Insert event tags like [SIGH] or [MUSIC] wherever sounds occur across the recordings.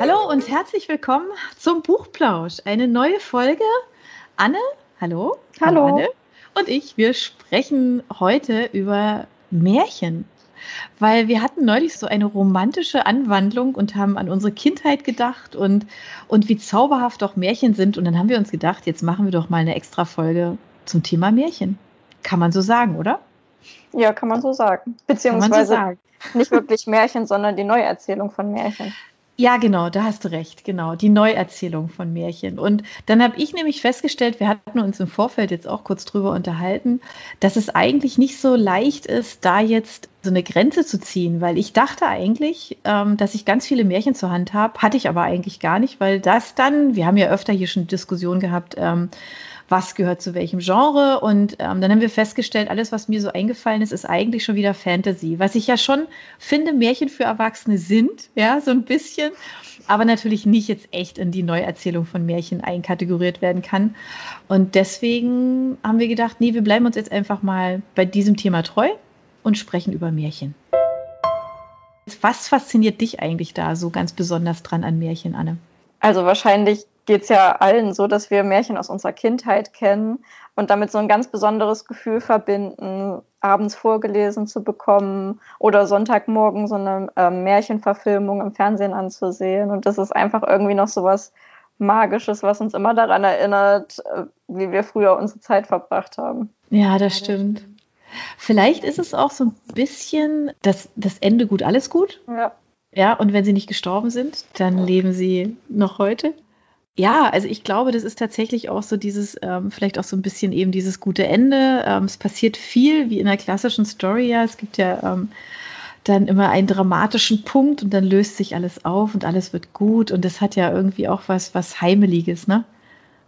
Hallo und herzlich willkommen zum Buchplausch. Eine neue Folge. Anne, hallo. Hallo. Anne. Und ich, wir sprechen heute über Märchen. Weil wir hatten neulich so eine romantische Anwandlung und haben an unsere Kindheit gedacht und, und wie zauberhaft doch Märchen sind. Und dann haben wir uns gedacht, jetzt machen wir doch mal eine extra Folge zum Thema Märchen. Kann man so sagen, oder? Ja, kann man so sagen. Beziehungsweise so sagen. [LAUGHS] nicht wirklich Märchen, sondern die Neuerzählung von Märchen. Ja, genau, da hast du recht, genau, die Neuerzählung von Märchen. Und dann habe ich nämlich festgestellt, wir hatten uns im Vorfeld jetzt auch kurz drüber unterhalten, dass es eigentlich nicht so leicht ist, da jetzt so eine Grenze zu ziehen, weil ich dachte eigentlich, ähm, dass ich ganz viele Märchen zur Hand habe, hatte ich aber eigentlich gar nicht, weil das dann, wir haben ja öfter hier schon Diskussionen gehabt, ähm, was gehört zu welchem Genre. Und ähm, dann haben wir festgestellt, alles, was mir so eingefallen ist, ist eigentlich schon wieder Fantasy. Was ich ja schon finde, Märchen für Erwachsene sind, ja, so ein bisschen, aber natürlich nicht jetzt echt in die Neuerzählung von Märchen einkategoriert werden kann. Und deswegen haben wir gedacht, nee, wir bleiben uns jetzt einfach mal bei diesem Thema treu und sprechen über Märchen. Was fasziniert dich eigentlich da so ganz besonders dran an Märchen, Anne? Also wahrscheinlich geht es ja allen so, dass wir Märchen aus unserer Kindheit kennen und damit so ein ganz besonderes Gefühl verbinden, abends vorgelesen zu bekommen oder Sonntagmorgen so eine äh, Märchenverfilmung im Fernsehen anzusehen. Und das ist einfach irgendwie noch so was Magisches, was uns immer daran erinnert, äh, wie wir früher unsere Zeit verbracht haben. Ja, das stimmt. Vielleicht ist es auch so ein bisschen das, das Ende gut, alles gut. Ja. Ja, und wenn sie nicht gestorben sind, dann leben sie noch heute. Ja, also ich glaube, das ist tatsächlich auch so dieses, ähm, vielleicht auch so ein bisschen eben dieses gute Ende. Ähm, es passiert viel, wie in der klassischen Story ja. Es gibt ja ähm, dann immer einen dramatischen Punkt und dann löst sich alles auf und alles wird gut. Und das hat ja irgendwie auch was, was Heimeliges, ne?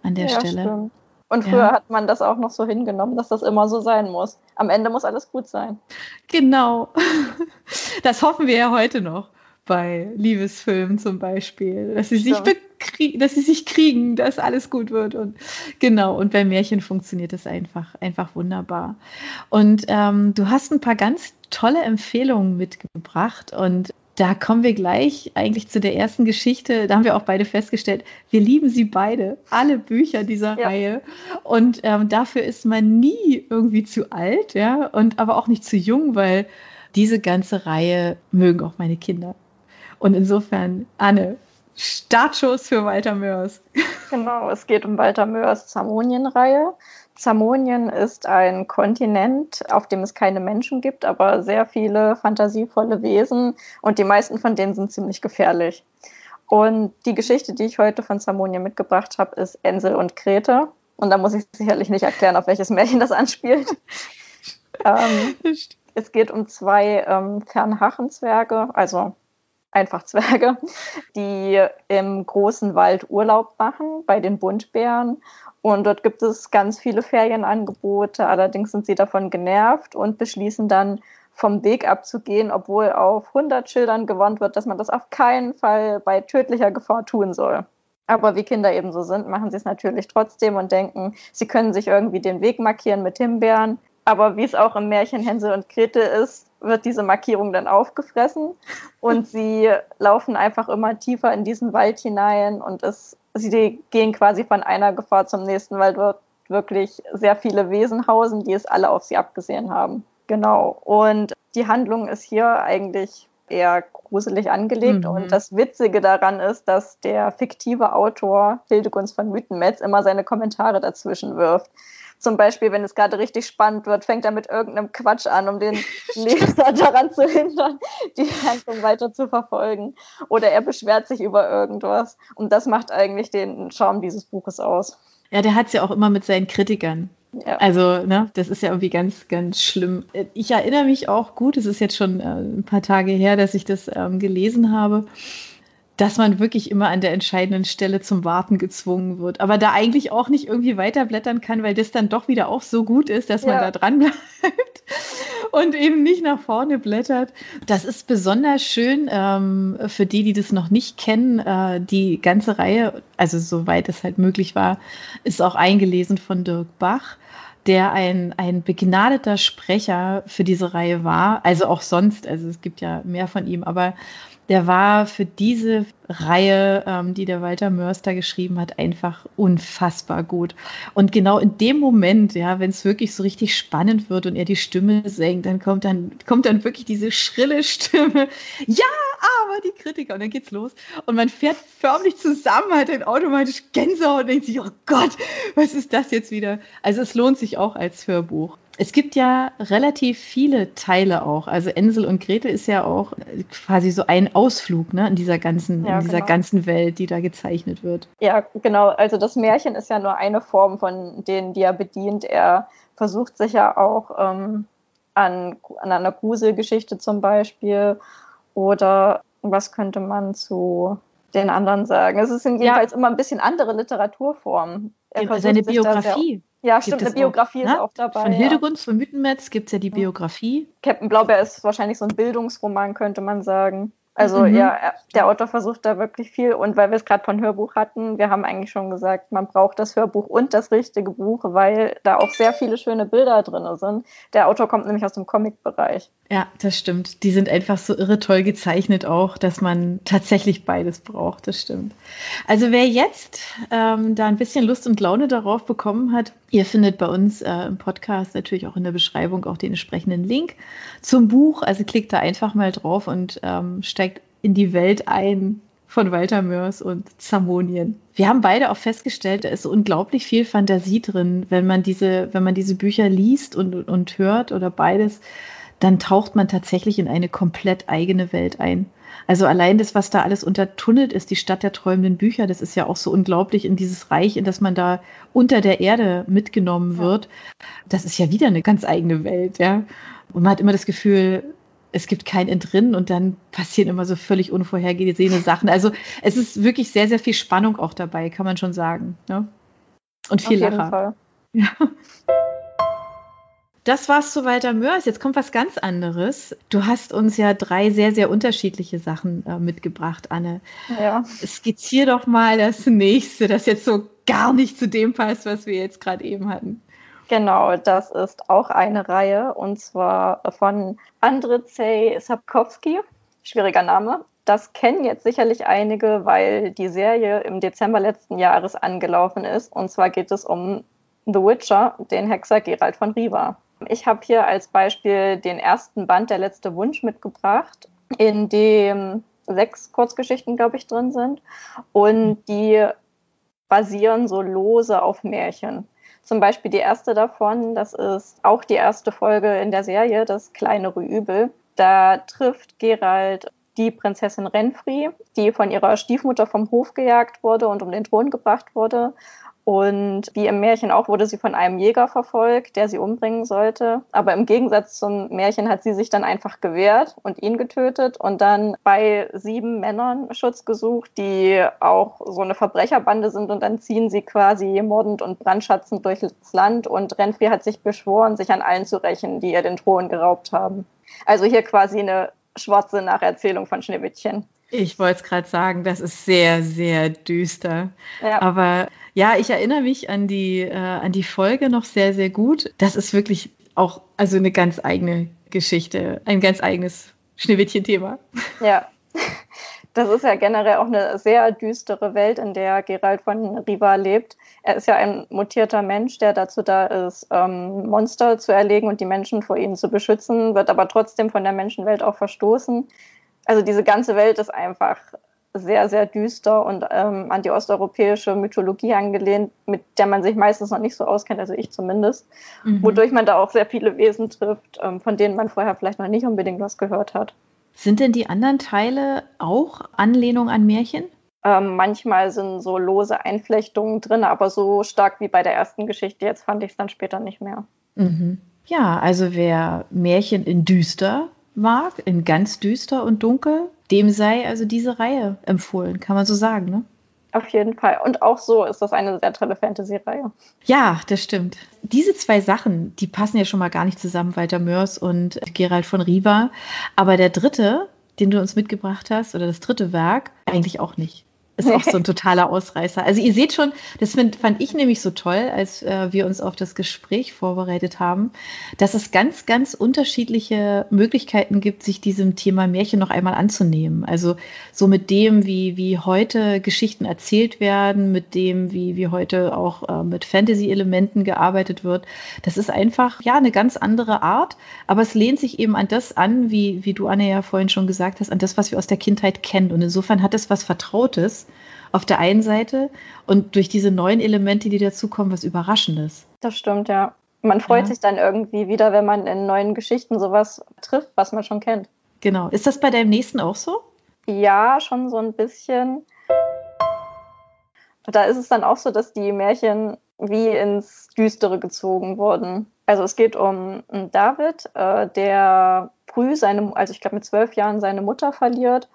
An der ja, Stelle. Stimmt. Und früher ja. hat man das auch noch so hingenommen, dass das immer so sein muss. Am Ende muss alles gut sein. Genau. [LAUGHS] Das hoffen wir ja heute noch bei Liebesfilmen zum Beispiel, dass sie sich dass sie sich kriegen, dass alles gut wird und genau. Und bei Märchen funktioniert das einfach, einfach wunderbar. Und ähm, du hast ein paar ganz tolle Empfehlungen mitgebracht und da kommen wir gleich eigentlich zu der ersten Geschichte. Da haben wir auch beide festgestellt, wir lieben sie beide, alle Bücher dieser ja. Reihe. Und ähm, dafür ist man nie irgendwie zu alt, ja, und aber auch nicht zu jung, weil diese ganze Reihe mögen auch meine Kinder. Und insofern, Anne, Startschuss für Walter Mörs. [LAUGHS] Genau, es geht um Walter Mörs Zamonien-Reihe. Zamonien ist ein Kontinent, auf dem es keine Menschen gibt, aber sehr viele fantasievolle Wesen und die meisten von denen sind ziemlich gefährlich. Und die Geschichte, die ich heute von Zamonien mitgebracht habe, ist Ensel und Grete. Und da muss ich sicherlich nicht erklären, auf welches Märchen das anspielt. [LAUGHS] ähm, es geht um zwei ähm, Fernhachenzwerge, also einfach Zwerge, die im großen Wald Urlaub machen bei den Buntbären. Und dort gibt es ganz viele Ferienangebote. Allerdings sind sie davon genervt und beschließen dann, vom Weg abzugehen, obwohl auf 100 Schildern gewarnt wird, dass man das auf keinen Fall bei tödlicher Gefahr tun soll. Aber wie Kinder eben so sind, machen sie es natürlich trotzdem und denken, sie können sich irgendwie den Weg markieren mit Himbeeren. Aber wie es auch im Märchen Hänsel und Grete ist, wird diese Markierung dann aufgefressen und sie laufen einfach immer tiefer in diesen Wald hinein und es, sie gehen quasi von einer Gefahr zum nächsten, weil dort wirklich sehr viele Wesen hausen, die es alle auf sie abgesehen haben. Genau. Und die Handlung ist hier eigentlich eher gruselig angelegt. Mhm. Und das Witzige daran ist, dass der fiktive Autor Hildegunst von Mythenmetz immer seine Kommentare dazwischen wirft. Zum Beispiel, wenn es gerade richtig spannend wird, fängt er mit irgendeinem Quatsch an, um den [LAUGHS] Leser daran zu hindern, die Handlung weiter zu verfolgen. Oder er beschwert sich über irgendwas. Und das macht eigentlich den Charme dieses Buches aus. Ja, der hat es ja auch immer mit seinen Kritikern. Ja. Also, ne, das ist ja irgendwie ganz, ganz schlimm. Ich erinnere mich auch gut, es ist jetzt schon äh, ein paar Tage her, dass ich das ähm, gelesen habe dass man wirklich immer an der entscheidenden Stelle zum Warten gezwungen wird. Aber da eigentlich auch nicht irgendwie weiterblättern kann, weil das dann doch wieder auch so gut ist, dass man ja. da dran bleibt [LAUGHS] und eben nicht nach vorne blättert. Das ist besonders schön ähm, für die, die das noch nicht kennen. Äh, die ganze Reihe, also soweit es halt möglich war, ist auch eingelesen von Dirk Bach. der ein, ein begnadeter Sprecher für diese Reihe war, also auch sonst, also es gibt ja mehr von ihm, aber der war für diese Reihe, ähm, die der Walter Mörster geschrieben hat, einfach unfassbar gut. Und genau in dem Moment, ja, wenn es wirklich so richtig spannend wird und er die Stimme senkt, dann kommt dann, kommt dann wirklich diese schrille Stimme. Ja, aber die Kritiker. Und dann geht's los. Und man fährt förmlich zusammen, hat dann automatisch Gänsehaut und denkt sich, oh Gott, was ist das jetzt wieder? Also es lohnt sich auch als Hörbuch. Es gibt ja relativ viele Teile auch. Also Ensel und Gretel ist ja auch quasi so ein Ausflug ne, in dieser ganzen, ja, in dieser genau. ganzen Welt, die da gezeichnet wird. Ja, genau. Also das Märchen ist ja nur eine Form von denen, die er bedient. Er versucht sich ja auch ähm, an, an einer Gruselgeschichte zum Beispiel oder was könnte man zu den anderen sagen? Es sind jedenfalls ja. immer ein bisschen andere Literaturformen. Er Seine Biografie. Ja, stimmt, eine Biografie auch, ist ne? auch dabei. Von Hildegunst von Mythenmetz gibt es ja die Biografie. Captain Blaubeer ist wahrscheinlich so ein Bildungsroman, könnte man sagen. Also mhm. ja, der Autor versucht da wirklich viel. Und weil wir es gerade von Hörbuch hatten, wir haben eigentlich schon gesagt, man braucht das Hörbuch und das richtige Buch, weil da auch sehr viele schöne Bilder drin sind. Der Autor kommt nämlich aus dem Comic-Bereich. Ja, das stimmt. Die sind einfach so irre toll gezeichnet auch, dass man tatsächlich beides braucht. Das stimmt. Also wer jetzt ähm, da ein bisschen Lust und Laune darauf bekommen hat, ihr findet bei uns äh, im Podcast natürlich auch in der Beschreibung auch den entsprechenden Link zum Buch. Also klickt da einfach mal drauf und ähm, steigt in die Welt ein von Walter Mörs und Zamonien. Wir haben beide auch festgestellt, da ist so unglaublich viel Fantasie drin, wenn man diese, wenn man diese Bücher liest und, und hört oder beides dann taucht man tatsächlich in eine komplett eigene Welt ein. Also allein das, was da alles untertunnelt ist, die Stadt der träumenden Bücher, das ist ja auch so unglaublich in dieses Reich, in das man da unter der Erde mitgenommen wird. Das ist ja wieder eine ganz eigene Welt, ja. Und man hat immer das Gefühl, es gibt kein Entrinnen und dann passieren immer so völlig unvorhergesehene Sachen. Also es ist wirklich sehr, sehr viel Spannung auch dabei, kann man schon sagen. Ne? Und viel Auf jeden Lacher. Fall. Ja. Das war's zu Walter Mörs. Jetzt kommt was ganz anderes. Du hast uns ja drei sehr, sehr unterschiedliche Sachen äh, mitgebracht, Anne. Ja. Skizzier doch mal das nächste, das jetzt so gar nicht zu dem passt, was wir jetzt gerade eben hatten. Genau, das ist auch eine Reihe und zwar von Andrzej Sapkowski. Schwieriger Name. Das kennen jetzt sicherlich einige, weil die Serie im Dezember letzten Jahres angelaufen ist. Und zwar geht es um The Witcher, den Hexer Geralt von Riva. Ich habe hier als Beispiel den ersten Band, Der letzte Wunsch, mitgebracht, in dem sechs Kurzgeschichten, glaube ich, drin sind. Und die basieren so lose auf Märchen. Zum Beispiel die erste davon, das ist auch die erste Folge in der Serie, das kleinere Übel. Da trifft Gerald die Prinzessin Renfri, die von ihrer Stiefmutter vom Hof gejagt wurde und um den Thron gebracht wurde. Und wie im Märchen auch wurde sie von einem Jäger verfolgt, der sie umbringen sollte. Aber im Gegensatz zum Märchen hat sie sich dann einfach gewehrt und ihn getötet und dann bei sieben Männern Schutz gesucht, die auch so eine Verbrecherbande sind. Und dann ziehen sie quasi mordend und brandschatzend durchs Land. Und Renfri hat sich beschworen, sich an allen zu rächen, die ihr den Thron geraubt haben. Also hier quasi eine schwarze Nacherzählung von Schneewittchen. Ich wollte es gerade sagen, das ist sehr, sehr düster. Ja. Aber ja, ich erinnere mich an die, äh, an die Folge noch sehr, sehr gut. Das ist wirklich auch also eine ganz eigene Geschichte, ein ganz eigenes Schneewittchen-Thema. Ja. Das ist ja generell auch eine sehr düstere Welt, in der Gerald von Riva lebt. Er ist ja ein mutierter Mensch, der dazu da ist, ähm, Monster zu erlegen und die Menschen vor ihnen zu beschützen, wird aber trotzdem von der Menschenwelt auch verstoßen also diese ganze Welt ist einfach sehr, sehr düster und ähm, an die osteuropäische Mythologie angelehnt, mit der man sich meistens noch nicht so auskennt, also ich zumindest, mhm. wodurch man da auch sehr viele Wesen trifft, ähm, von denen man vorher vielleicht noch nicht unbedingt was gehört hat. Sind denn die anderen Teile auch Anlehnung an Märchen? Ähm, manchmal sind so lose Einflechtungen drin, aber so stark wie bei der ersten Geschichte jetzt fand ich es dann später nicht mehr. Mhm. Ja, also wer Märchen in düster mag, in ganz düster und dunkel, dem sei also diese Reihe empfohlen, kann man so sagen, ne? Auf jeden Fall. Und auch so ist das eine sehr tolle Fantasy-Reihe. Ja, das stimmt. Diese zwei Sachen, die passen ja schon mal gar nicht zusammen, Walter Mörs und Gerald von Riva. Aber der dritte, den du uns mitgebracht hast, oder das dritte Werk, eigentlich auch nicht. Ist auch so ein [LAUGHS] totaler Ausreißer. Also ihr seht schon, das find, fand ich nämlich so toll, als äh, wir uns auf das Gespräch vorbereitet haben, dass es ganz, ganz unterschiedliche Möglichkeiten gibt, sich diesem Thema Märchen noch einmal anzunehmen. Also so mit dem, wie, wie heute Geschichten erzählt werden, mit dem, wie, wie heute auch äh, mit Fantasy-Elementen gearbeitet wird. Das ist einfach, ja, eine ganz andere Art, aber es lehnt sich eben an das an, wie, wie du, Anne, ja vorhin schon gesagt hast, an das, was wir aus der Kindheit kennen. Und insofern hat es was Vertrautes auf der einen Seite und durch diese neuen Elemente, die dazukommen, was Überraschendes. Das stimmt, ja. Man freut ja. sich dann irgendwie wieder, wenn man in neuen Geschichten sowas trifft, was man schon kennt. Genau. Ist das bei deinem nächsten auch so? Ja, schon so ein bisschen. Da ist es dann auch so, dass die Märchen wie ins Düstere gezogen wurden. Also es geht um David, äh, der früh seine, also ich glaube mit zwölf Jahren seine Mutter verliert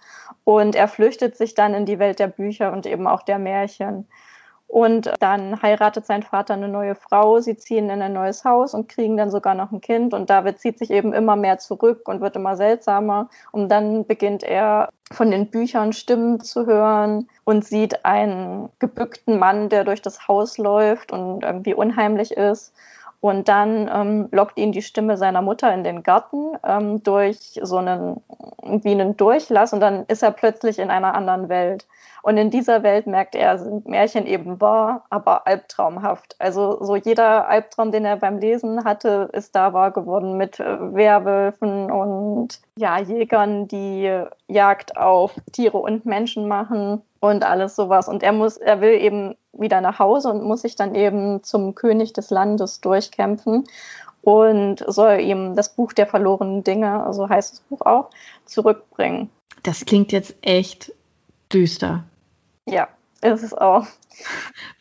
und er flüchtet sich dann in die Welt der Bücher und eben auch der Märchen. Und dann heiratet sein Vater eine neue Frau, sie ziehen in ein neues Haus und kriegen dann sogar noch ein Kind. Und David zieht sich eben immer mehr zurück und wird immer seltsamer. Und dann beginnt er von den Büchern Stimmen zu hören und sieht einen gebückten Mann, der durch das Haus läuft und irgendwie unheimlich ist. Und dann ähm, lockt ihn die Stimme seiner Mutter in den Garten ähm, durch so einen, wie einen Durchlass und dann ist er plötzlich in einer anderen Welt. Und in dieser Welt merkt er, sind Märchen eben wahr, aber albtraumhaft. Also so jeder Albtraum, den er beim Lesen hatte, ist da wahr geworden mit äh, Werwölfen und ja, Jägern, die Jagd auf Tiere und Menschen machen und alles sowas. Und er muss, er will eben wieder nach Hause und muss sich dann eben zum König des Landes durchkämpfen und soll ihm das Buch der verlorenen Dinge, so heißt das Buch auch, zurückbringen. Das klingt jetzt echt düster. Ja, ist es auch.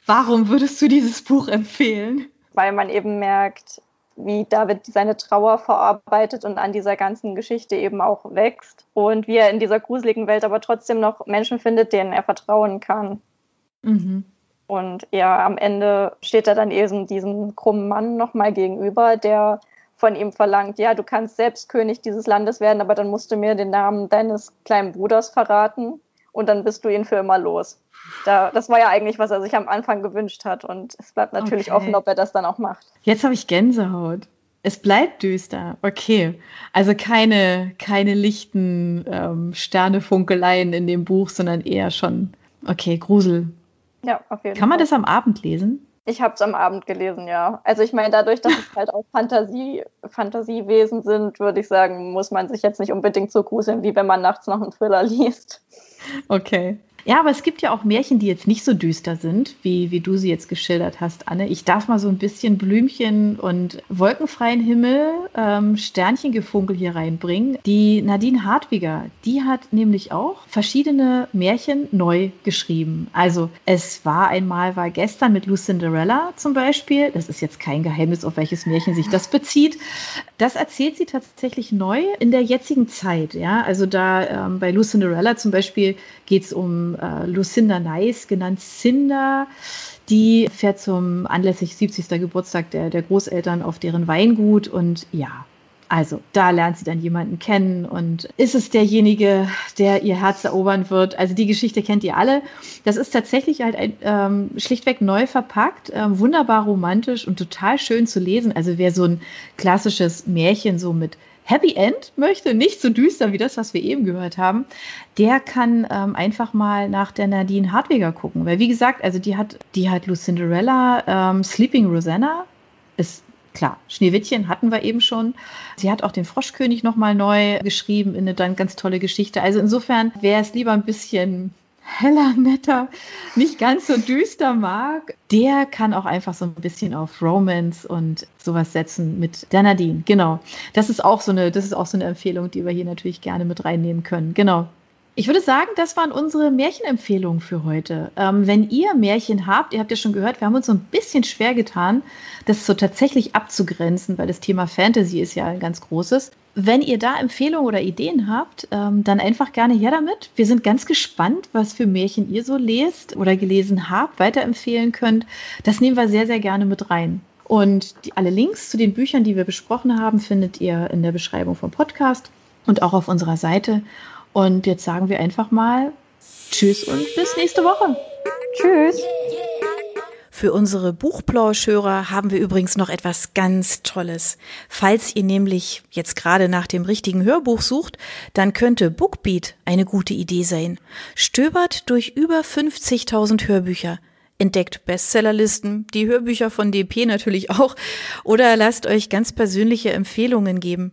Warum würdest du dieses Buch empfehlen? Weil man eben merkt, wie David seine Trauer verarbeitet und an dieser ganzen Geschichte eben auch wächst und wie er in dieser gruseligen Welt aber trotzdem noch Menschen findet, denen er vertrauen kann. Mhm. Und ja, am Ende steht er dann eben diesem krummen Mann nochmal gegenüber, der von ihm verlangt, ja, du kannst selbst König dieses Landes werden, aber dann musst du mir den Namen deines kleinen Bruders verraten und dann bist du ihn für immer los. Da, das war ja eigentlich, was er sich am Anfang gewünscht hat. Und es bleibt natürlich okay. offen, ob er das dann auch macht. Jetzt habe ich Gänsehaut. Es bleibt düster. Okay. Also keine, keine lichten ähm, Sternefunkeleien in dem Buch, sondern eher schon, okay, Grusel. Ja, auf jeden Fall. Kann man das am Abend lesen? Ich habe es am Abend gelesen, ja. Also ich meine, dadurch, dass es halt auch Fantasie, Fantasiewesen sind, würde ich sagen, muss man sich jetzt nicht unbedingt so gruseln, wie wenn man nachts noch einen Thriller liest. Okay. Ja, aber es gibt ja auch Märchen, die jetzt nicht so düster sind, wie, wie du sie jetzt geschildert hast, Anne. Ich darf mal so ein bisschen Blümchen und wolkenfreien Himmel, ähm, Sternchengefunkel hier reinbringen. Die Nadine Hartwiger, die hat nämlich auch verschiedene Märchen neu geschrieben. Also es war einmal, war gestern mit Lucinderella zum Beispiel. Das ist jetzt kein Geheimnis, auf welches Märchen sich das bezieht. Das erzählt sie tatsächlich neu in der jetzigen Zeit. Ja, also da ähm, bei Lucinderella zum Beispiel geht es um äh, Lucinda Nice, genannt Cinda. Die fährt zum anlässlich 70. Geburtstag der, der Großeltern auf deren Weingut und ja, also, da lernt sie dann jemanden kennen und ist es derjenige, der ihr Herz erobern wird. Also die Geschichte kennt ihr alle. Das ist tatsächlich halt ein, ähm, schlichtweg neu verpackt, ähm, wunderbar romantisch und total schön zu lesen. Also wer so ein klassisches Märchen so mit Happy End möchte, nicht so düster wie das, was wir eben gehört haben, der kann ähm, einfach mal nach der Nadine Hartwiger gucken. Weil wie gesagt, also die hat, die hat Lucinderella, ähm, Sleeping Rosanna, ist klar, Schneewittchen hatten wir eben schon. Sie hat auch den Froschkönig nochmal neu geschrieben in eine dann ganz tolle Geschichte. Also insofern wäre es lieber ein bisschen heller, netter, nicht ganz so düster mag, der kann auch einfach so ein bisschen auf Romance und sowas setzen mit der Nadine. Genau. Das ist auch so eine, das ist auch so eine Empfehlung, die wir hier natürlich gerne mit reinnehmen können. Genau. Ich würde sagen, das waren unsere Märchenempfehlungen für heute. Ähm, wenn ihr Märchen habt, ihr habt ja schon gehört, wir haben uns so ein bisschen schwer getan, das so tatsächlich abzugrenzen, weil das Thema Fantasy ist ja ein ganz großes. Wenn ihr da Empfehlungen oder Ideen habt, ähm, dann einfach gerne her damit. Wir sind ganz gespannt, was für Märchen ihr so lest oder gelesen habt, weiterempfehlen könnt. Das nehmen wir sehr, sehr gerne mit rein. Und die, alle Links zu den Büchern, die wir besprochen haben, findet ihr in der Beschreibung vom Podcast und auch auf unserer Seite. Und jetzt sagen wir einfach mal Tschüss und bis nächste Woche. Tschüss. Für unsere Buchplauschhörer haben wir übrigens noch etwas ganz Tolles. Falls ihr nämlich jetzt gerade nach dem richtigen Hörbuch sucht, dann könnte Bookbeat eine gute Idee sein. Stöbert durch über 50.000 Hörbücher. Entdeckt Bestsellerlisten, die Hörbücher von DP natürlich auch, oder lasst euch ganz persönliche Empfehlungen geben.